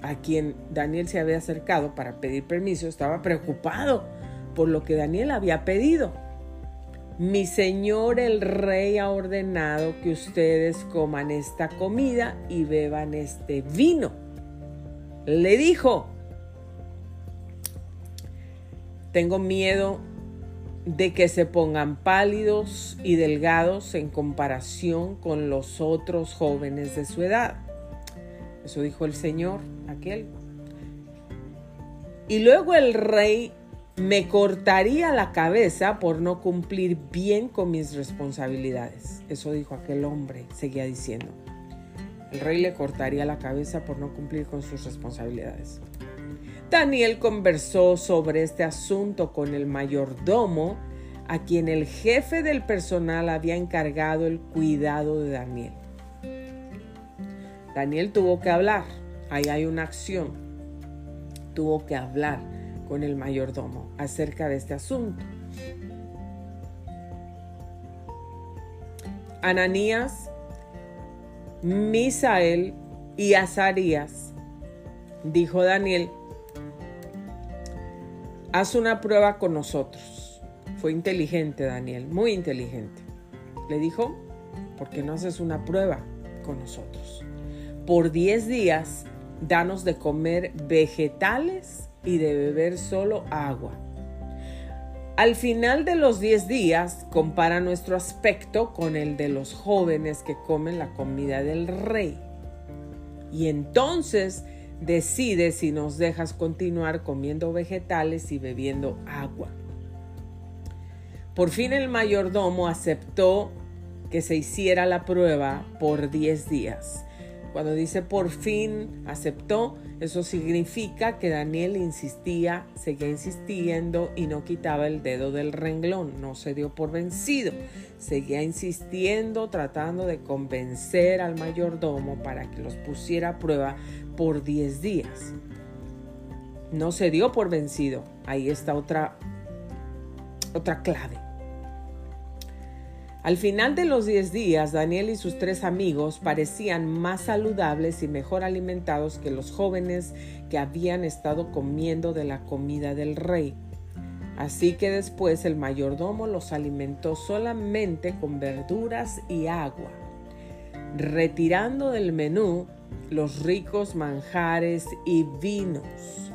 a quien Daniel se había acercado para pedir permiso estaba preocupado por lo que Daniel había pedido. Mi señor el rey ha ordenado que ustedes coman esta comida y beban este vino. Le dijo, tengo miedo de que se pongan pálidos y delgados en comparación con los otros jóvenes de su edad. Eso dijo el Señor, aquel. Y luego el rey me cortaría la cabeza por no cumplir bien con mis responsabilidades. Eso dijo aquel hombre, seguía diciendo. El rey le cortaría la cabeza por no cumplir con sus responsabilidades. Daniel conversó sobre este asunto con el mayordomo, a quien el jefe del personal había encargado el cuidado de Daniel. Daniel tuvo que hablar, ahí hay una acción, tuvo que hablar con el mayordomo acerca de este asunto. Ananías, Misael y Azarías, dijo Daniel, haz una prueba con nosotros. Fue inteligente Daniel, muy inteligente. Le dijo, ¿por qué no haces una prueba con nosotros? Por 10 días, danos de comer vegetales y de beber solo agua. Al final de los 10 días, compara nuestro aspecto con el de los jóvenes que comen la comida del rey. Y entonces decide si nos dejas continuar comiendo vegetales y bebiendo agua. Por fin el mayordomo aceptó que se hiciera la prueba por 10 días. Cuando dice por fin aceptó, eso significa que Daniel insistía, seguía insistiendo y no quitaba el dedo del renglón, no se dio por vencido, seguía insistiendo, tratando de convencer al mayordomo para que los pusiera a prueba por 10 días. No se dio por vencido, ahí está otra, otra clave. Al final de los 10 días, Daniel y sus tres amigos parecían más saludables y mejor alimentados que los jóvenes que habían estado comiendo de la comida del rey. Así que después el mayordomo los alimentó solamente con verduras y agua, retirando del menú los ricos manjares y vinos.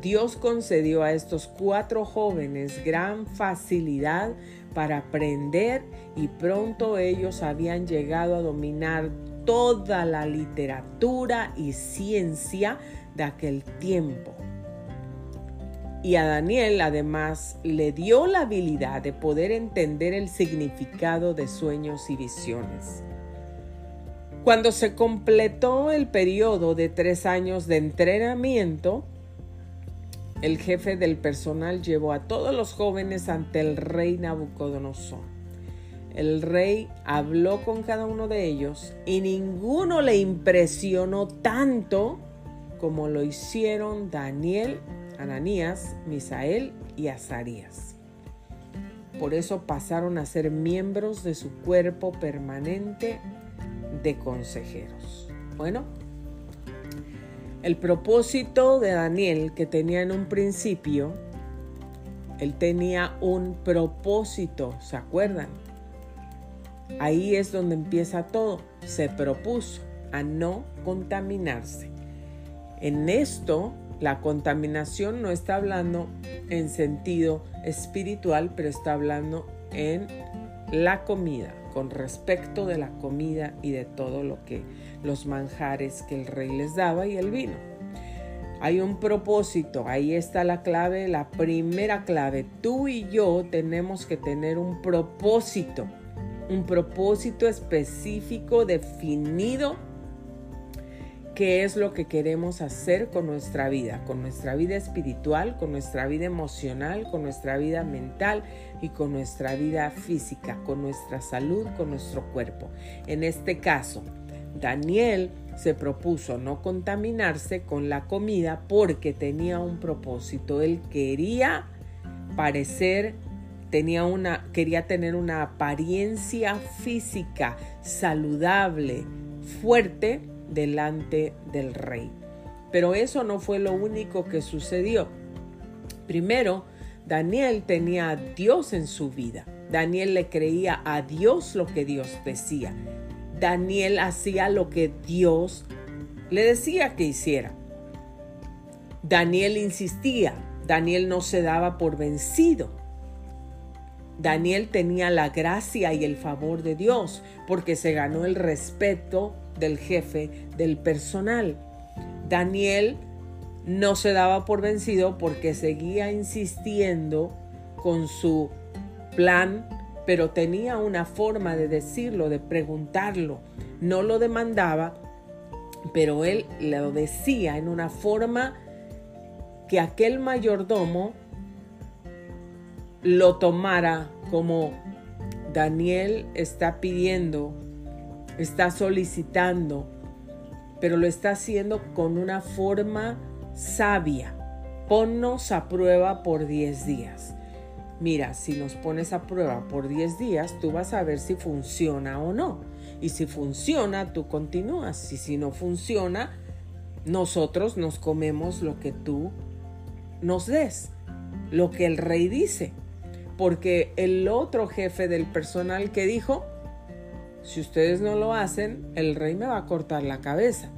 Dios concedió a estos cuatro jóvenes gran facilidad para aprender y pronto ellos habían llegado a dominar toda la literatura y ciencia de aquel tiempo. Y a Daniel además le dio la habilidad de poder entender el significado de sueños y visiones. Cuando se completó el periodo de tres años de entrenamiento, el jefe del personal llevó a todos los jóvenes ante el rey Nabucodonosor. El rey habló con cada uno de ellos y ninguno le impresionó tanto como lo hicieron Daniel, Ananías, Misael y Azarías. Por eso pasaron a ser miembros de su cuerpo permanente de consejeros. Bueno, el propósito de Daniel que tenía en un principio, él tenía un propósito, ¿se acuerdan? Ahí es donde empieza todo. Se propuso a no contaminarse. En esto, la contaminación no está hablando en sentido espiritual, pero está hablando en la comida, con respecto de la comida y de todo lo que los manjares que el rey les daba y el vino. Hay un propósito, ahí está la clave, la primera clave. Tú y yo tenemos que tener un propósito, un propósito específico, definido, qué es lo que queremos hacer con nuestra vida, con nuestra vida espiritual, con nuestra vida emocional, con nuestra vida mental y con nuestra vida física, con nuestra salud, con nuestro cuerpo. En este caso, Daniel se propuso no contaminarse con la comida porque tenía un propósito. Él quería parecer tenía una quería tener una apariencia física saludable, fuerte delante del rey. Pero eso no fue lo único que sucedió. Primero, Daniel tenía a Dios en su vida. Daniel le creía a Dios lo que Dios decía. Daniel hacía lo que Dios le decía que hiciera. Daniel insistía. Daniel no se daba por vencido. Daniel tenía la gracia y el favor de Dios porque se ganó el respeto del jefe del personal. Daniel no se daba por vencido porque seguía insistiendo con su plan, pero tenía una forma de decirlo, de preguntarlo. No lo demandaba, pero él lo decía en una forma que aquel mayordomo lo tomara como Daniel está pidiendo está solicitando, pero lo está haciendo con una forma sabia. Ponnos a prueba por 10 días. Mira, si nos pones a prueba por 10 días, tú vas a ver si funciona o no. Y si funciona, tú continúas. Y si no funciona, nosotros nos comemos lo que tú nos des, lo que el rey dice. Porque el otro jefe del personal que dijo, si ustedes no lo hacen, el rey me va a cortar la cabeza.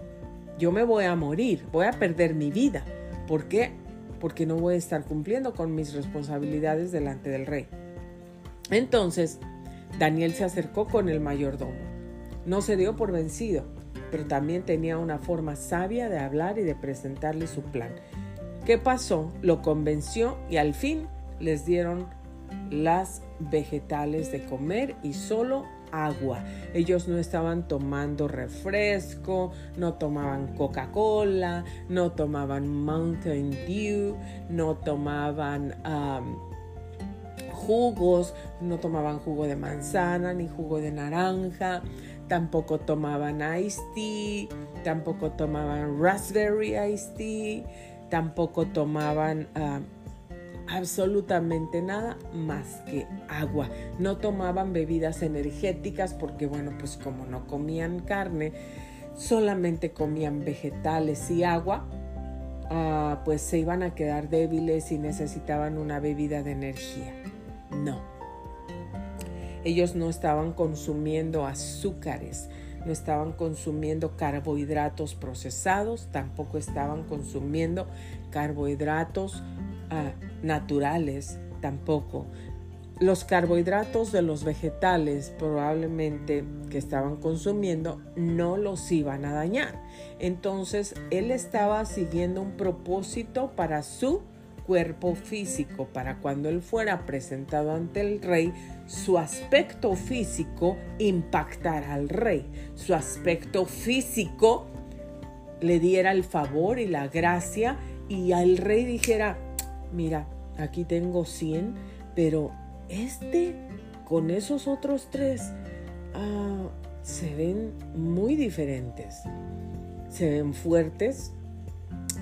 Yo me voy a morir, voy a perder mi vida. ¿Por qué? Porque no voy a estar cumpliendo con mis responsabilidades delante del rey. Entonces, Daniel se acercó con el mayordomo. No se dio por vencido, pero también tenía una forma sabia de hablar y de presentarle su plan. ¿Qué pasó? Lo convenció y al fin les dieron las vegetales de comer y solo agua. Ellos no estaban tomando refresco, no tomaban Coca-Cola, no tomaban Mountain Dew, no tomaban jugos, no tomaban jugo de manzana ni jugo de naranja, tampoco tomaban iced tea, tampoco tomaban raspberry iced tea, tampoco tomaban absolutamente nada más que agua. No tomaban bebidas energéticas porque, bueno, pues como no comían carne, solamente comían vegetales y agua, ah, pues se iban a quedar débiles y necesitaban una bebida de energía. No. Ellos no estaban consumiendo azúcares, no estaban consumiendo carbohidratos procesados, tampoco estaban consumiendo carbohidratos naturales tampoco. Los carbohidratos de los vegetales probablemente que estaban consumiendo no los iban a dañar. Entonces él estaba siguiendo un propósito para su cuerpo físico, para cuando él fuera presentado ante el rey, su aspecto físico impactara al rey. Su aspecto físico le diera el favor y la gracia y al rey dijera, mira, aquí tengo 100, pero este con esos otros tres ah, se ven muy diferentes. Se ven fuertes,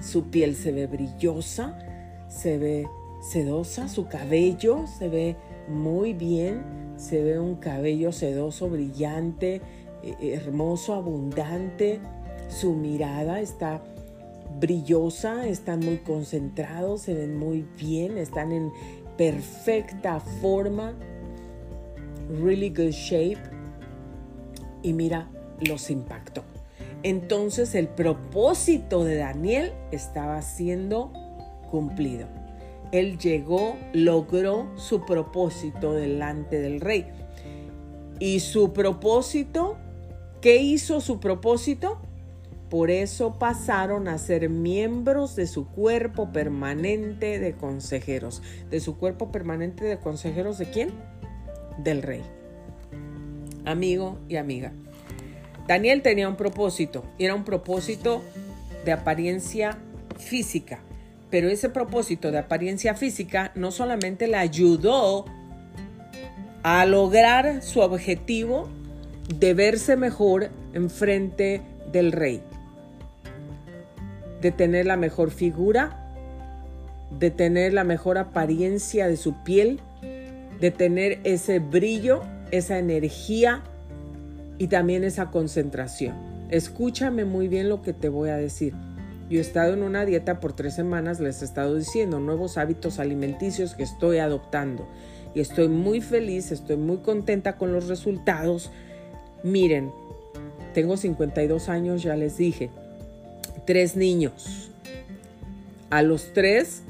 su piel se ve brillosa, se ve sedosa, su cabello se ve muy bien, se ve un cabello sedoso, brillante, eh, hermoso, abundante, su mirada está brillosa, están muy concentrados, se ven muy bien, están en perfecta forma, really good shape. Y mira, los impactó. Entonces el propósito de Daniel estaba siendo cumplido. Él llegó, logró su propósito delante del rey. Y su propósito, ¿qué hizo su propósito? Por eso pasaron a ser miembros de su cuerpo permanente de consejeros. ¿De su cuerpo permanente de consejeros de quién? Del rey. Amigo y amiga, Daniel tenía un propósito, era un propósito de apariencia física, pero ese propósito de apariencia física no solamente le ayudó a lograr su objetivo de verse mejor en frente del rey, de tener la mejor figura, de tener la mejor apariencia de su piel, de tener ese brillo, esa energía y también esa concentración. Escúchame muy bien lo que te voy a decir. Yo he estado en una dieta por tres semanas, les he estado diciendo nuevos hábitos alimenticios que estoy adoptando. Y estoy muy feliz, estoy muy contenta con los resultados. Miren, tengo 52 años, ya les dije, tres niños. A los tres,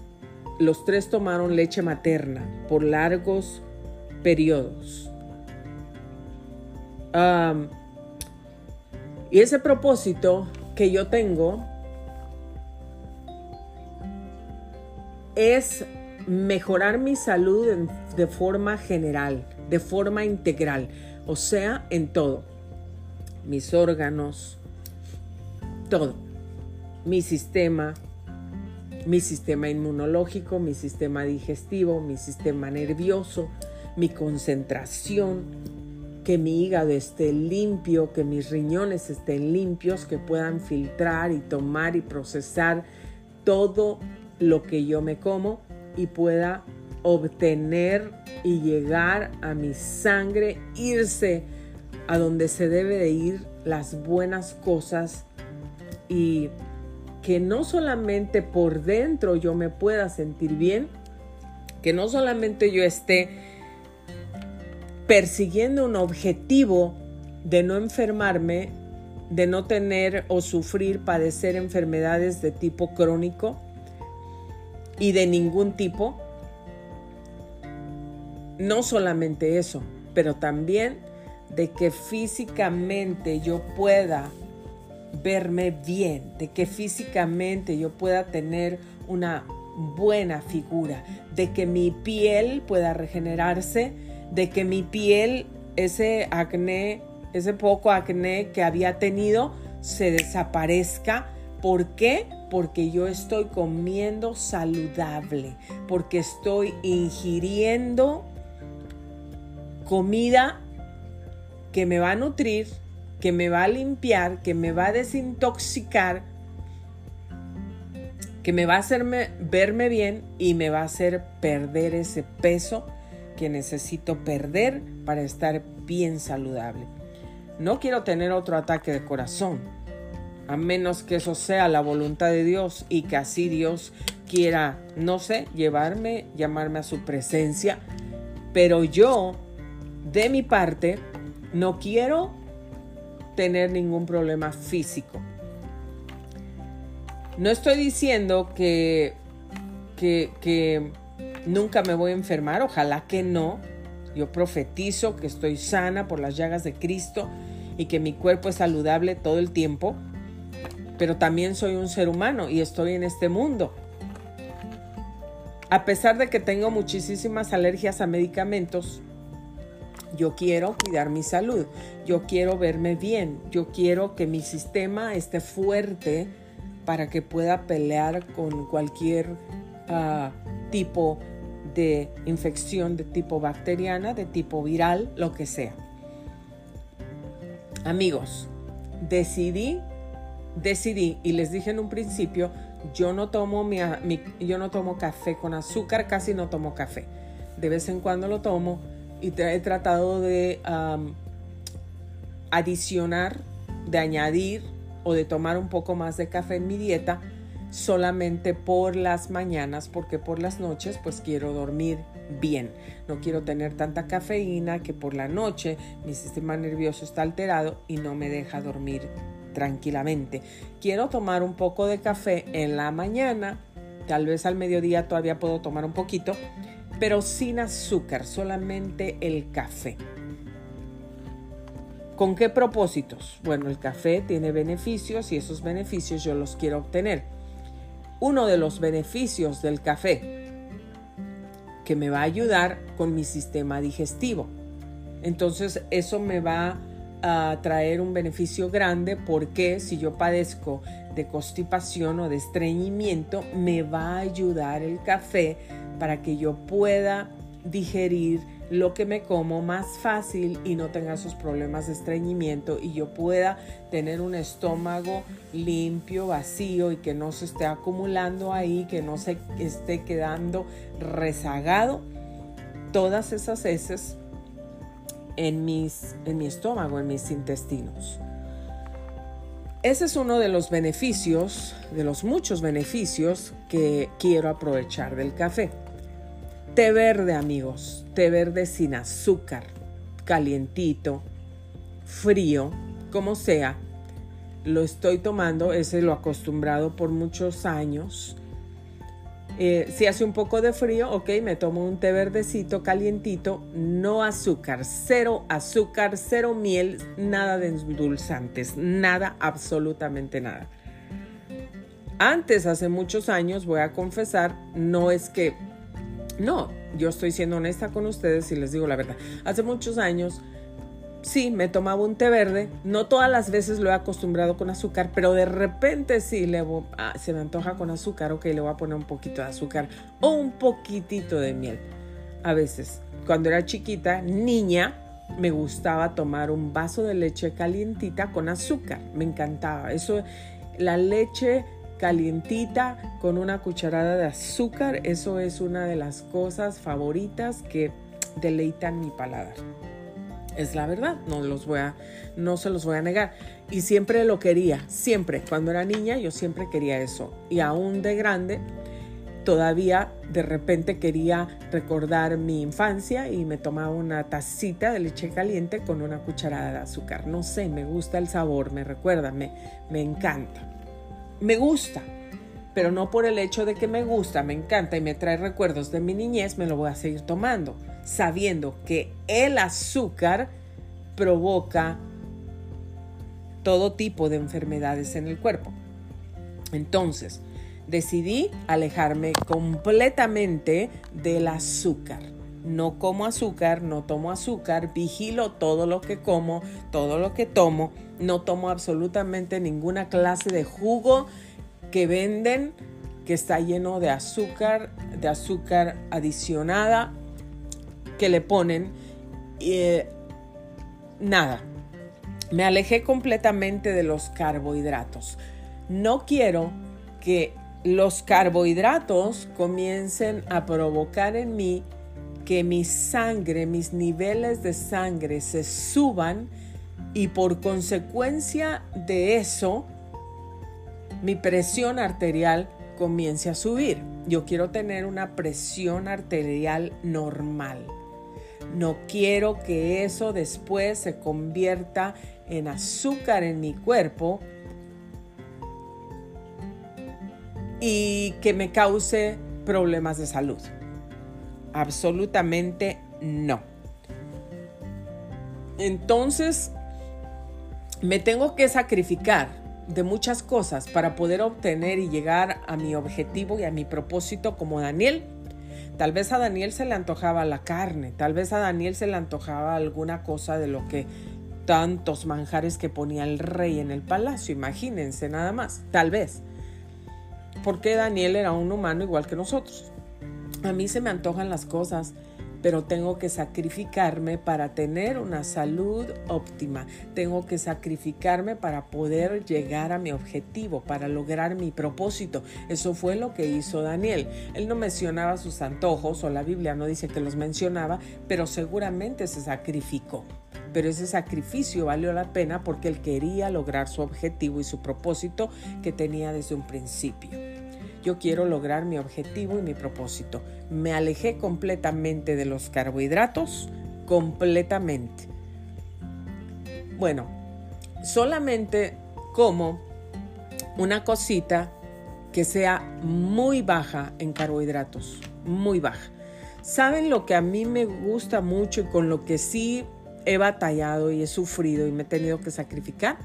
los tres tomaron leche materna por largos periodos. y ese propósito que yo tengo es mejorar mi salud de forma general, de forma integral, o sea, en todo. Mis órganos, todo. Mi sistema, mi sistema inmunológico, mi sistema digestivo, mi sistema nervioso, mi concentración, que mi hígado esté limpio, que mis riñones estén limpios, que puedan filtrar y tomar y procesar todo lo que yo me como y pueda obtener y llegar a mi sangre, irse a donde se debe de ir las buenas cosas y que no solamente por dentro yo me pueda sentir bien, que no solamente yo esté persiguiendo un objetivo de no enfermarme, de no tener o sufrir, padecer enfermedades de tipo crónico, y de ningún tipo. No solamente eso, pero también de que físicamente yo pueda verme bien, de que físicamente yo pueda tener una buena figura, de que mi piel pueda regenerarse, de que mi piel, ese acné, ese poco acné que había tenido, se desaparezca. ¿Por qué? porque yo estoy comiendo saludable, porque estoy ingiriendo comida que me va a nutrir, que me va a limpiar, que me va a desintoxicar, que me va a hacerme verme bien y me va a hacer perder ese peso que necesito perder para estar bien saludable. No quiero tener otro ataque de corazón a menos que eso sea la voluntad de Dios y que así Dios quiera, no sé, llevarme, llamarme a su presencia. Pero yo, de mi parte, no quiero tener ningún problema físico. No estoy diciendo que, que, nunca me voy a enfermar, ojalá que no. Yo profetizo que estoy sana por las llagas de Cristo y que mi cuerpo es saludable todo el tiempo pero también soy un ser humano y estoy en este mundo. A pesar de que tengo muchísimas alergias a medicamentos, yo quiero cuidar mi salud, yo quiero verme bien, yo quiero que mi sistema esté fuerte para que pueda pelear con cualquier ah, tipo de infección de tipo bacteriana, de tipo viral, lo que sea. Amigos, decidí decidí y les dije en un principio, yo no tomo mi, yo no tomo café con azúcar, casi no tomo café. De vez en cuando lo tomo y he tratado de adicionar, de añadir o de tomar un poco más de café en mi dieta solamente por las mañanas porque por las noches pues quiero dormir bien. No quiero tener tanta cafeína que por la noche mi sistema nervioso está alterado y no me deja dormir tranquilamente. Quiero tomar un poco de café en la mañana, tal vez al mediodía todavía puedo tomar un poquito, pero sin azúcar, solamente el café. ¿Con qué propósitos? Bueno, el café tiene beneficios y esos beneficios yo los quiero obtener. Uno de los beneficios del café que me va a ayudar con mi sistema digestivo. Entonces eso me va a traer un beneficio grande porque si yo padezco de constipación o de estreñimiento, me va a ayudar el café para que yo pueda digerir lo que me como más fácil y no tenga esos problemas de estreñimiento y yo pueda tener un estómago limpio, vacío y que no se esté acumulando ahí, que no se esté quedando rezagado todas esas heces en, mis, en mi estómago, en mis intestinos. Ese es uno de los beneficios, de los muchos beneficios que quiero aprovechar del café. Té verde, amigos, té verde sin azúcar, calientito, frío, como sea. Lo estoy tomando, ese lo acostumbrado por muchos años. Eh, si hace un poco de frío, ok, me tomo un té verdecito calientito, no azúcar, cero azúcar, cero miel, nada de endulzantes, nada, absolutamente nada. Antes, hace muchos años, voy a confesar, no es que no, yo estoy siendo honesta con ustedes y les digo la verdad. Hace muchos años, sí, me tomaba un té verde. No todas las veces lo he acostumbrado con azúcar, pero de repente sí, le ah, se me antoja con azúcar, ok, le voy a poner un poquito de azúcar o un poquitito de miel. A veces, cuando era chiquita, niña, me gustaba tomar un vaso de leche calientita con azúcar. Me encantaba. Eso, la leche calientita con una cucharada de azúcar. Eso es una de las cosas favoritas que deleitan mi paladar. Es la verdad, no, los voy a, no se los voy a negar. Y siempre lo quería, siempre. Cuando era niña yo siempre quería eso. Y aún de grande, todavía de repente quería recordar mi infancia y me tomaba una tacita de leche caliente con una cucharada de azúcar. No sé, me gusta el sabor, me recuerda, me, me encanta me gusta, pero no por el hecho de que me gusta, me encanta y me trae recuerdos de mi niñez, me lo voy a seguir tomando, sabiendo que el azúcar provoca todo tipo de enfermedades en el cuerpo. Entonces, decidí alejarme completamente del azúcar. No como azúcar, no tomo azúcar, vigilo todo lo que como, todo lo que tomo no tomo absolutamente ninguna clase de jugo que venden que está lleno de azúcar, de azúcar adicionada que le ponen. Eh, nada, me alejé completamente de los carbohidratos. No quiero que los carbohidratos comiencen a provocar en mí que mi sangre, mis niveles de sangre se suban y por consecuencia de eso, mi presión arterial comience a subir. Yo quiero tener una presión arterial normal. No quiero que eso después se convierta en azúcar en mi cuerpo y que me cause problemas de salud. Absolutamente no. Entonces, me tengo que sacrificar de muchas cosas para poder obtener y llegar a mi objetivo y a mi propósito como Daniel. Tal vez a Daniel se le antojaba la carne, tal vez a Daniel se le antojaba alguna cosa de lo que tantos manjares que ponía el rey en el palacio, imagínense nada más, tal vez. Porque Daniel era un humano igual que nosotros. A mí se me antojan las cosas pero tengo que sacrificarme para tener una salud óptima. Tengo que sacrificarme para poder llegar a mi objetivo, para lograr mi propósito. Eso fue lo que hizo Daniel. Él no mencionaba sus antojos o la Biblia no dice que los mencionaba, pero seguramente se sacrificó. Pero ese sacrificio valió la pena porque él quería lograr su objetivo y su propósito que tenía desde un principio. Yo quiero lograr mi objetivo y mi propósito. Me alejé completamente de los carbohidratos, completamente. Bueno, solamente como una cosita que sea muy baja en carbohidratos, muy baja. ¿Saben lo que a mí me gusta mucho y con lo que sí he batallado y he sufrido y me he tenido que sacrificar?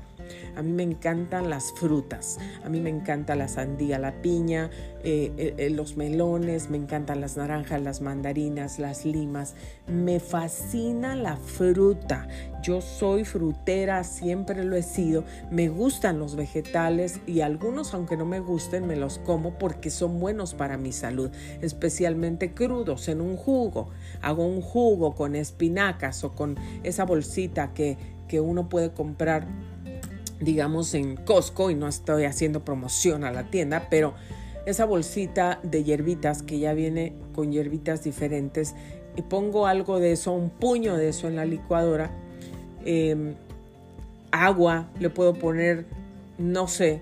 A mí me encantan las frutas, a mí me encanta la sandía, la piña, eh, eh, eh, los melones, me encantan las naranjas, las mandarinas, las limas. Me fascina la fruta. Yo soy frutera, siempre lo he sido. Me gustan los vegetales y algunos, aunque no me gusten, me los como porque son buenos para mi salud, especialmente crudos en un jugo. Hago un jugo con espinacas o con esa bolsita que, que uno puede comprar digamos en Costco y no estoy haciendo promoción a la tienda, pero esa bolsita de hierbitas que ya viene con hierbitas diferentes y pongo algo de eso, un puño de eso en la licuadora, em, agua, le puedo poner, no sé,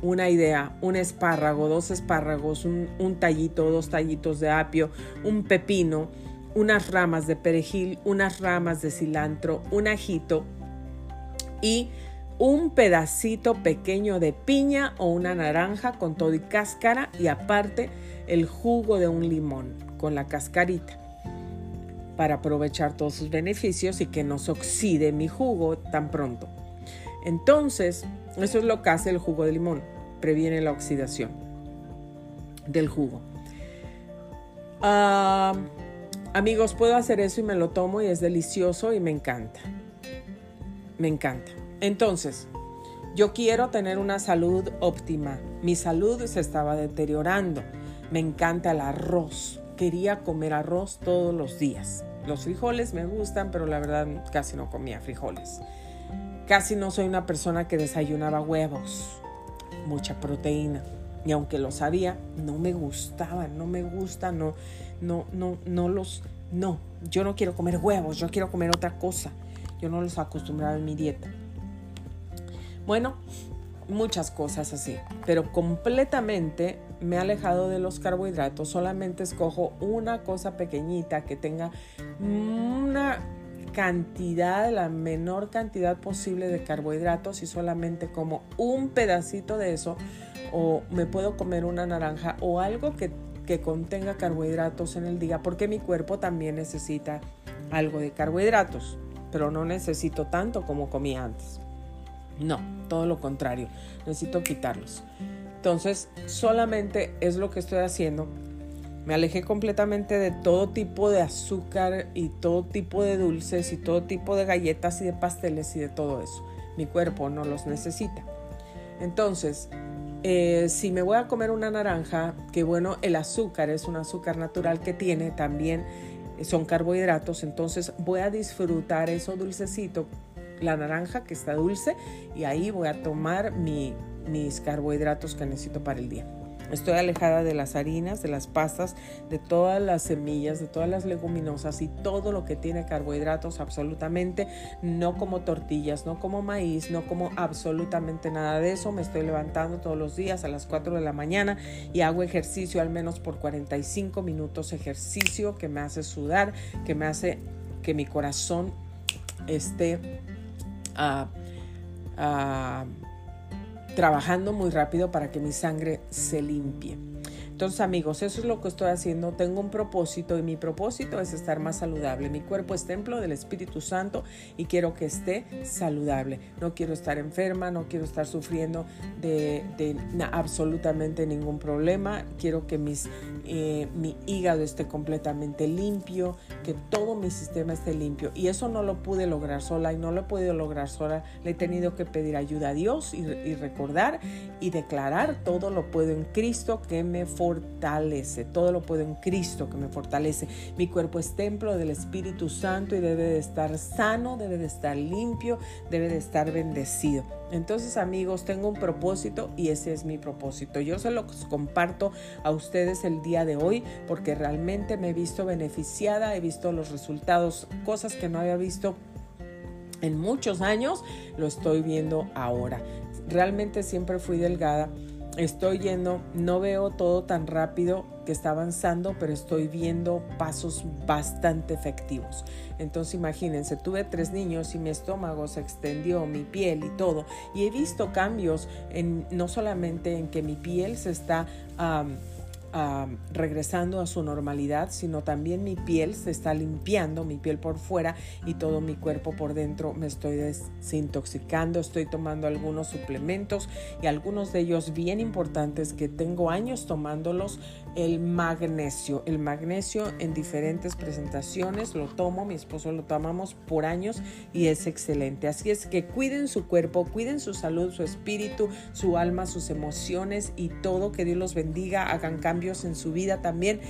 una idea, un espárrago, dos espárragos, un, un tallito, dos tallitos de apio, un pepino, unas ramas de perejil, unas ramas de cilantro, un ajito y un pedacito pequeño de piña o una naranja con todo y cáscara y aparte el jugo de un limón con la cascarita para aprovechar todos sus beneficios y que no se oxide mi jugo tan pronto. Entonces, eso es lo que hace el jugo de limón, previene la oxidación del jugo. Ah, amigos, puedo hacer eso y me lo tomo y es delicioso y me encanta. Me encanta. Entonces, yo quiero tener una salud óptima. Mi salud se estaba deteriorando. Me encanta el arroz. Quería comer arroz todos los días. Los frijoles me gustan, pero la verdad casi no comía frijoles. Casi no soy una persona que desayunaba huevos. Mucha proteína. Y aunque lo sabía, no me gustaban, no me gusta, no, no, no, no los, no. Yo no quiero comer huevos, yo quiero comer otra cosa. Yo no los acostumbraba en mi dieta. Bueno, muchas cosas así, pero completamente me he alejado de los carbohidratos, solamente escojo una cosa pequeñita que tenga una cantidad, la menor cantidad posible de carbohidratos y solamente como un pedacito de eso o me puedo comer una naranja o algo que, que contenga carbohidratos en el día porque mi cuerpo también necesita algo de carbohidratos, pero no necesito tanto como comía antes. No, todo lo contrario, necesito quitarlos. Entonces, solamente es lo que estoy haciendo. Me alejé completamente de todo tipo de azúcar y todo tipo de dulces y todo tipo de galletas y de pasteles y de todo eso. Mi cuerpo no los necesita. Entonces, eh, si me voy a comer una naranja, que bueno, el azúcar es un azúcar natural que tiene también, son carbohidratos, entonces voy a disfrutar eso dulcecito la naranja que está dulce y ahí voy a tomar mis carbohidratos que necesito para el día. Estoy alejada de las harinas, de las pastas, de todas las semillas, de todas las leguminosas y todo lo que tiene carbohidratos absolutamente. No como tortillas, no como maíz, no como absolutamente nada de eso. Me estoy levantando todos los días a las 4 de la mañana y hago ejercicio al menos por 45 minutos. Ejercicio que me hace sudar, que me hace que mi corazón esté trabajando muy rápido para que mi sangre se limpie. Entonces amigos, eso es lo que estoy haciendo. Tengo un propósito y mi propósito es estar más saludable. Mi cuerpo es templo del Espíritu Santo y quiero que esté saludable. No quiero estar enferma, no quiero estar sufriendo de, absolutamente ningún problema. Quiero que eh, mi hígado esté completamente limpio, que todo mi sistema esté limpio. Y eso no lo pude lograr sola y no lo he podido lograr sola. Le he tenido que pedir ayuda a Dios y, y recordar y declarar todo lo puedo en Cristo que me fortalece fortalece. Todo lo puedo en Cristo que me fortalece. Mi cuerpo es templo del Espíritu Santo y debe de estar sano, debe de estar limpio, debe de estar bendecido. Entonces amigos, tengo un propósito y ese es mi propósito. Yo se lo comparto a ustedes el día de hoy porque realmente me he visto beneficiada, he visto los resultados, cosas que no había visto en muchos años, lo estoy viendo ahora. Realmente siempre fui delgada estoy yendo, no veo todo tan rápido que está avanzando, pero estoy viendo pasos bastante efectivos. Entonces imagínense, tuve tres niños y mi estómago se extendió, mi piel y todo. Y he visto cambios en, no solamente en que mi piel se está regresando a su normalidad, sino también mi piel se está limpiando, mi piel por fuera y todo mi cuerpo por dentro. Me estoy desintoxicando, estoy tomando algunos suplementos y algunos de ellos bien importantes que tengo años tomándolos, el magnesio, el magnesio en diferentes presentaciones, lo tomo, mi esposo lo tomamos por años y es excelente. Así es que cuiden su cuerpo, cuiden su salud, su espíritu, su alma, sus emociones y todo, que Dios los bendiga, hagan cambios en su vida también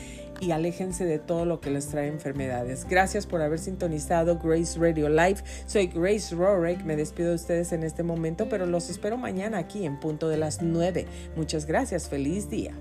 y aléjense de todo lo que les trae enfermedades. Gracias por haber sintonizado Grace Radio Live. Soy Grace Rorick. Me despido de ustedes en este momento, pero los espero mañana aquí en punto de las 9. Muchas gracias. Feliz día.